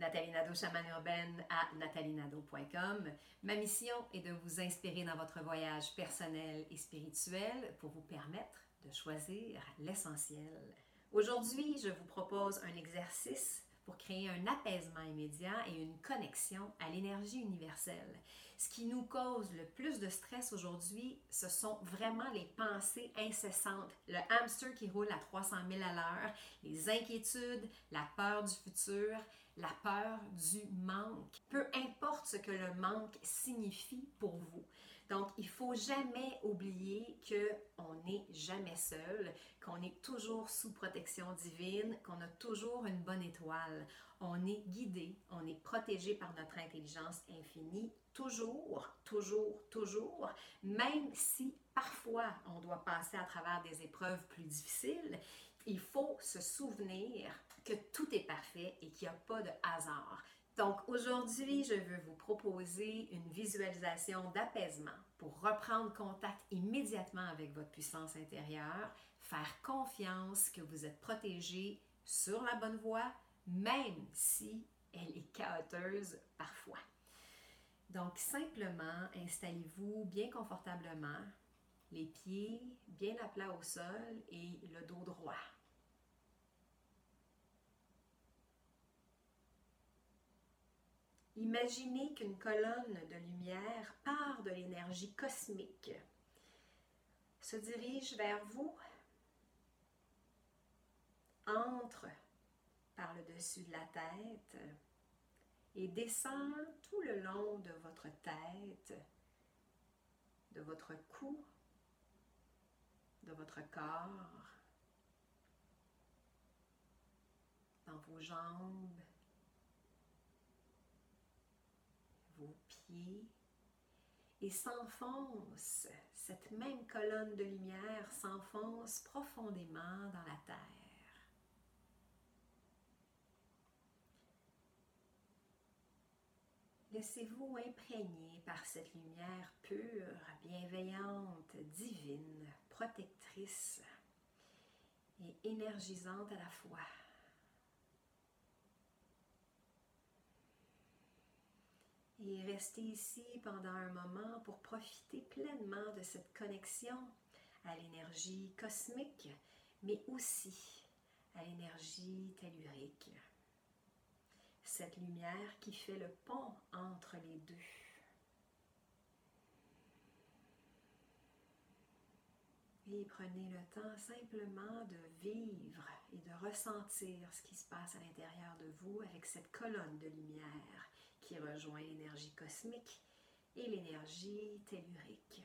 Nathalie Nadeau, chamane urbaine à nathalienado.com. Ma mission est de vous inspirer dans votre voyage personnel et spirituel pour vous permettre de choisir l'essentiel. Aujourd'hui, je vous propose un exercice pour créer un apaisement immédiat et une connexion à l'énergie universelle. Ce qui nous cause le plus de stress aujourd'hui, ce sont vraiment les pensées incessantes, le hamster qui roule à 300 000 à l'heure, les inquiétudes, la peur du futur, la peur du manque. Peu importe ce que le manque signifie pour vous. Donc, il faut jamais oublier que on n'est jamais seul, qu'on est toujours sous protection divine, qu'on a toujours une bonne étoile. On est guidé, on est protégé par notre intelligence infinie, toujours, toujours, toujours, même si parfois on doit passer à travers des épreuves plus difficiles, il faut se souvenir que tout est parfait et qu'il n'y a pas de hasard. Donc aujourd'hui, je veux vous proposer une visualisation d'apaisement pour reprendre contact immédiatement avec votre puissance intérieure, faire confiance que vous êtes protégé sur la bonne voie, même si elle est chaoteuse parfois. Donc simplement, installez-vous bien confortablement, les pieds bien à plat au sol et le dos droit. Imaginez qu'une colonne de lumière part de l'énergie cosmique, se dirige vers vous, entre par le dessus de la tête et descend tout le long de votre tête, de votre cou, de votre corps, dans vos jambes, pieds et s'enfonce, cette même colonne de lumière s'enfonce profondément dans la terre. Laissez-vous imprégner par cette lumière pure, bienveillante, divine, protectrice et énergisante à la fois. Et restez ici pendant un moment pour profiter pleinement de cette connexion à l'énergie cosmique, mais aussi à l'énergie tellurique. Cette lumière qui fait le pont entre les deux. Et prenez le temps simplement de vivre et de ressentir ce qui se passe à l'intérieur de vous avec cette colonne de lumière rejoint l'énergie cosmique et l'énergie tellurique.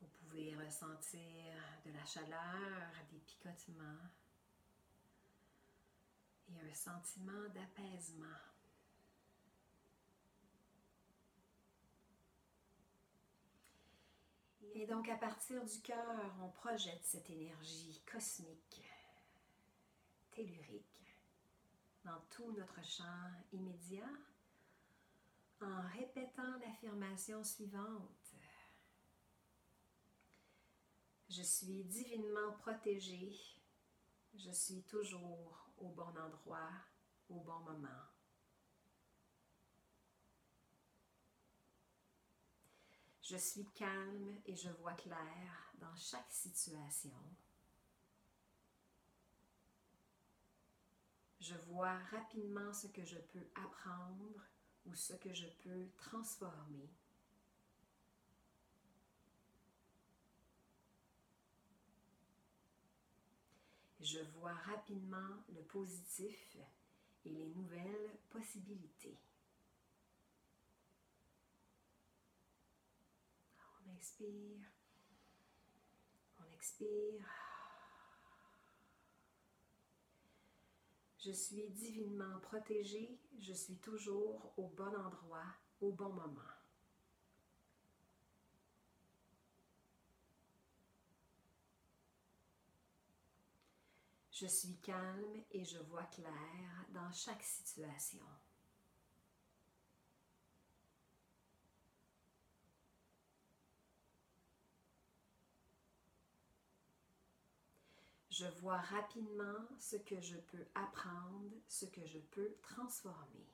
Vous pouvez ressentir de la chaleur, des picotements et un sentiment d'apaisement. Et donc à partir du cœur, on projette cette énergie cosmique, tellurique, dans tout notre champ immédiat en répétant l'affirmation suivante. Je suis divinement protégée, je suis toujours au bon endroit, au bon moment. Je suis calme et je vois clair dans chaque situation. Je vois rapidement ce que je peux apprendre ou ce que je peux transformer. Je vois rapidement le positif et les nouvelles possibilités. On inspire. On expire. Je suis divinement protégée. Je suis toujours au bon endroit, au bon moment. Je suis calme et je vois clair dans chaque situation. Je vois rapidement ce que je peux apprendre, ce que je peux transformer.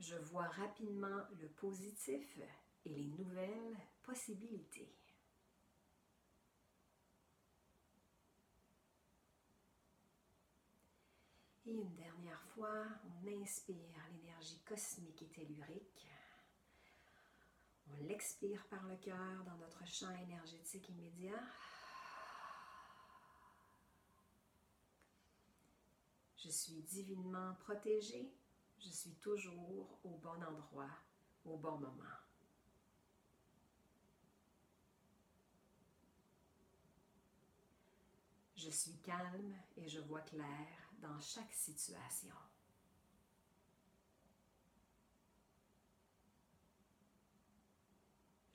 Je vois rapidement le positif et les nouvelles possibilités. Et une dernière fois, on inspire l'énergie cosmique et tellurique. On l'expire par le cœur dans notre champ énergétique immédiat. Je suis divinement protégée. Je suis toujours au bon endroit, au bon moment. Je suis calme et je vois clair dans chaque situation.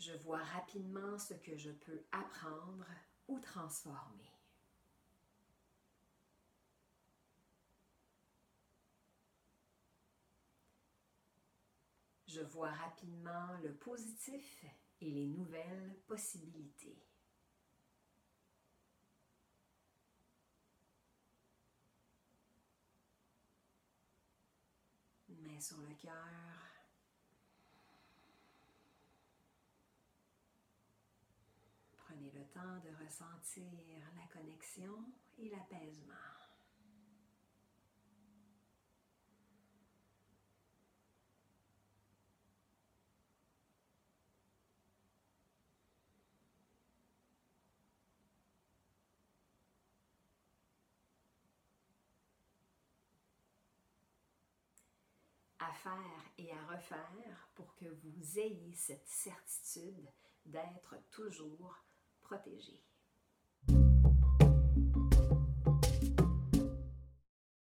Je vois rapidement ce que je peux apprendre ou transformer. Je vois rapidement le positif et les nouvelles possibilités. Main sur le cœur. Prenez le temps de ressentir la connexion et l'apaisement. à faire et à refaire pour que vous ayez cette certitude d'être toujours protégé.